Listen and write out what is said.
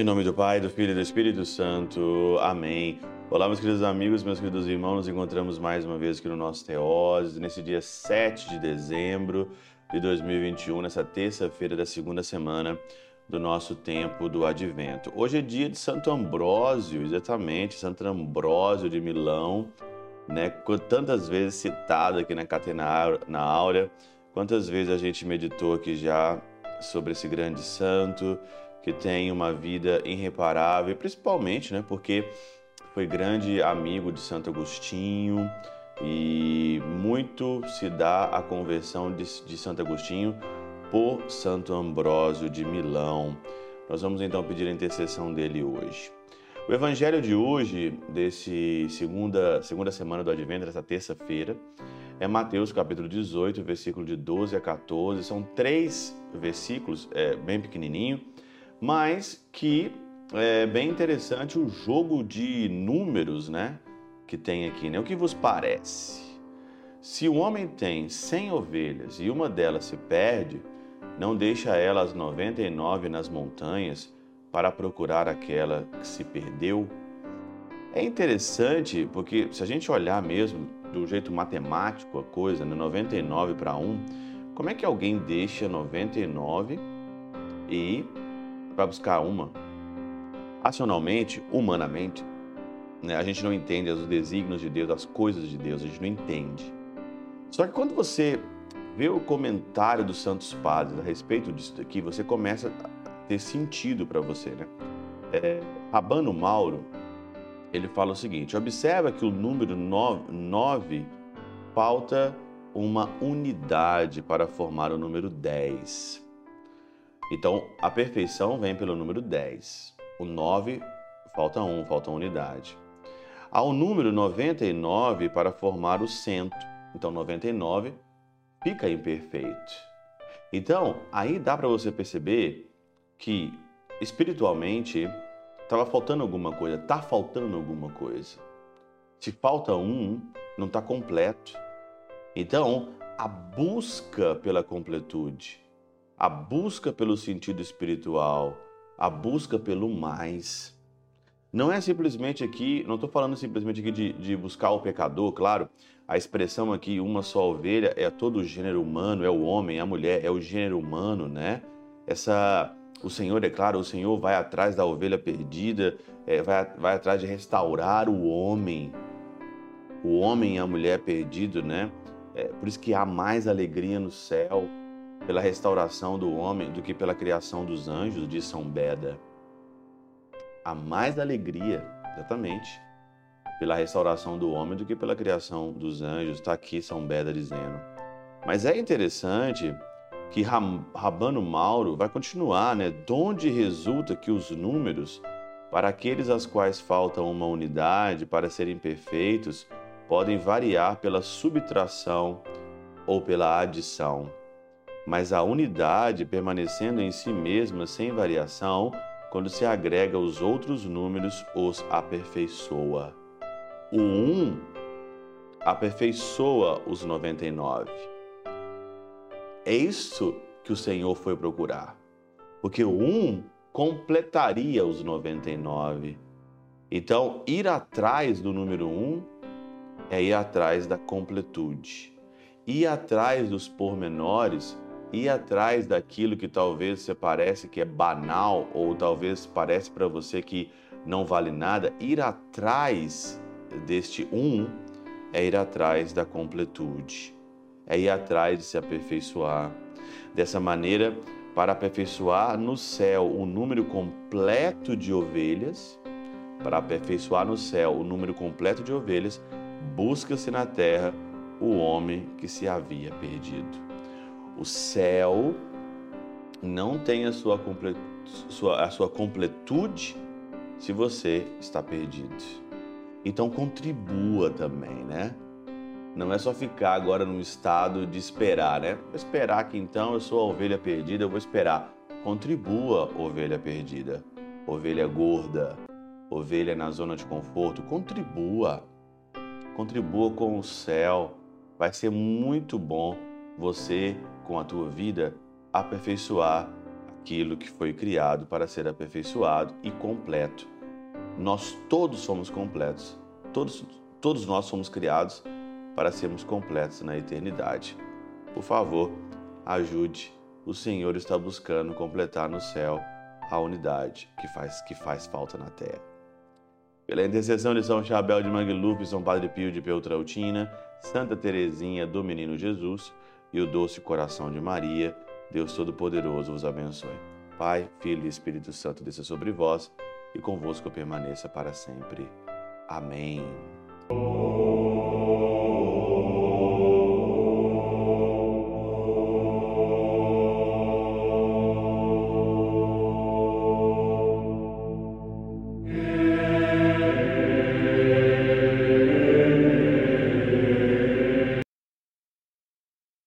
Em nome do Pai, do Filho e do Espírito Santo. Amém. Olá, meus queridos amigos, meus queridos irmãos. Nos encontramos mais uma vez aqui no nosso Teoses, nesse dia 7 de dezembro de 2021, nessa terça-feira da segunda semana do nosso tempo do Advento. Hoje é dia de Santo Ambrósio, exatamente, Santo Ambrósio de Milão, né? Tantas vezes citado aqui na Catena na Áurea, quantas vezes a gente meditou aqui já sobre esse grande santo que tem uma vida irreparável, principalmente, né, porque foi grande amigo de Santo Agostinho e muito se dá a conversão de, de Santo Agostinho por Santo Ambrósio de Milão. Nós vamos então pedir a intercessão dele hoje. O evangelho de hoje, desse segunda, segunda semana do Advento, dessa terça-feira, é Mateus capítulo 18, versículo de 12 a 14. São três versículos, é, bem pequenininho, mas que é bem interessante o jogo de números, né? Que tem aqui, né? O que vos parece? Se o homem tem cem ovelhas e uma delas se perde, não deixa ela as noventa e nove nas montanhas para procurar aquela que se perdeu? É interessante porque se a gente olhar mesmo do jeito matemático a coisa, né? 99 para 1, como é que alguém deixa 99 e para buscar uma. Racionalmente, humanamente, né, a gente não entende os desígnios de Deus, as coisas de Deus, a gente não entende. Só que quando você vê o comentário dos Santos Padres a respeito disso daqui, você começa ter sentido para você, né? É, Rabano Mauro, ele fala o seguinte: observa que o número 9 falta uma unidade para formar o número 10. Então, a perfeição vem pelo número 10. O 9, falta 1, falta uma unidade. Há o número 99 para formar o cento. Então, 99 fica imperfeito. Então, aí dá para você perceber que espiritualmente estava faltando alguma coisa, está faltando alguma coisa. Se falta um, não está completo. Então, a busca pela completude a busca pelo sentido espiritual, a busca pelo mais. Não é simplesmente aqui, não estou falando simplesmente aqui de, de, buscar o pecador, claro, a expressão aqui, uma só ovelha, é todo o gênero humano, é o homem, a mulher, é o gênero humano, né? Essa, o Senhor, é claro, o Senhor vai atrás da ovelha perdida, é, vai, vai atrás de restaurar o homem, o homem e a mulher perdido, né? É, por isso que há mais alegria no céu, pela restauração do homem do que pela criação dos anjos, diz São Beda. Há mais alegria, exatamente, pela restauração do homem do que pela criação dos anjos, está aqui São Beda dizendo. Mas é interessante que Rabano Mauro vai continuar, né? De onde resulta que os números, para aqueles aos quais falta uma unidade para serem perfeitos, podem variar pela subtração ou pela adição mas a unidade permanecendo em si mesma sem variação, quando se agrega os outros números, os aperfeiçoa. O 1 um aperfeiçoa os 99. É isso que o Senhor foi procurar, porque o 1 um completaria os 99. Então, ir atrás do número 1 um é ir atrás da completude. Ir atrás dos pormenores ir atrás daquilo que talvez você parece que é banal ou talvez parece para você que não vale nada, ir atrás deste um é ir atrás da completude, é ir atrás de se aperfeiçoar. Dessa maneira, para aperfeiçoar no céu o número completo de ovelhas, para aperfeiçoar no céu o número completo de ovelhas, busca-se na terra o homem que se havia perdido. O céu não tem a sua, a sua completude se você está perdido. Então contribua também, né? Não é só ficar agora num estado de esperar, né? Vou esperar que então eu sou a ovelha perdida, eu vou esperar. Contribua, ovelha perdida, ovelha gorda, ovelha na zona de conforto, contribua. Contribua com o céu, vai ser muito bom você, com a tua vida, aperfeiçoar aquilo que foi criado para ser aperfeiçoado e completo. Nós todos somos completos. Todos, todos nós somos criados para sermos completos na eternidade. Por favor, ajude. O Senhor está buscando completar no céu a unidade que faz, que faz falta na terra. Pela intercessão de São Chabel de Mangluf, São Padre Pio de Peltrautina, Santa Teresinha do Menino Jesus e o doce coração de Maria, Deus Todo-Poderoso vos abençoe. Pai, Filho e Espírito Santo desça sobre vós e convosco permaneça para sempre. Amém.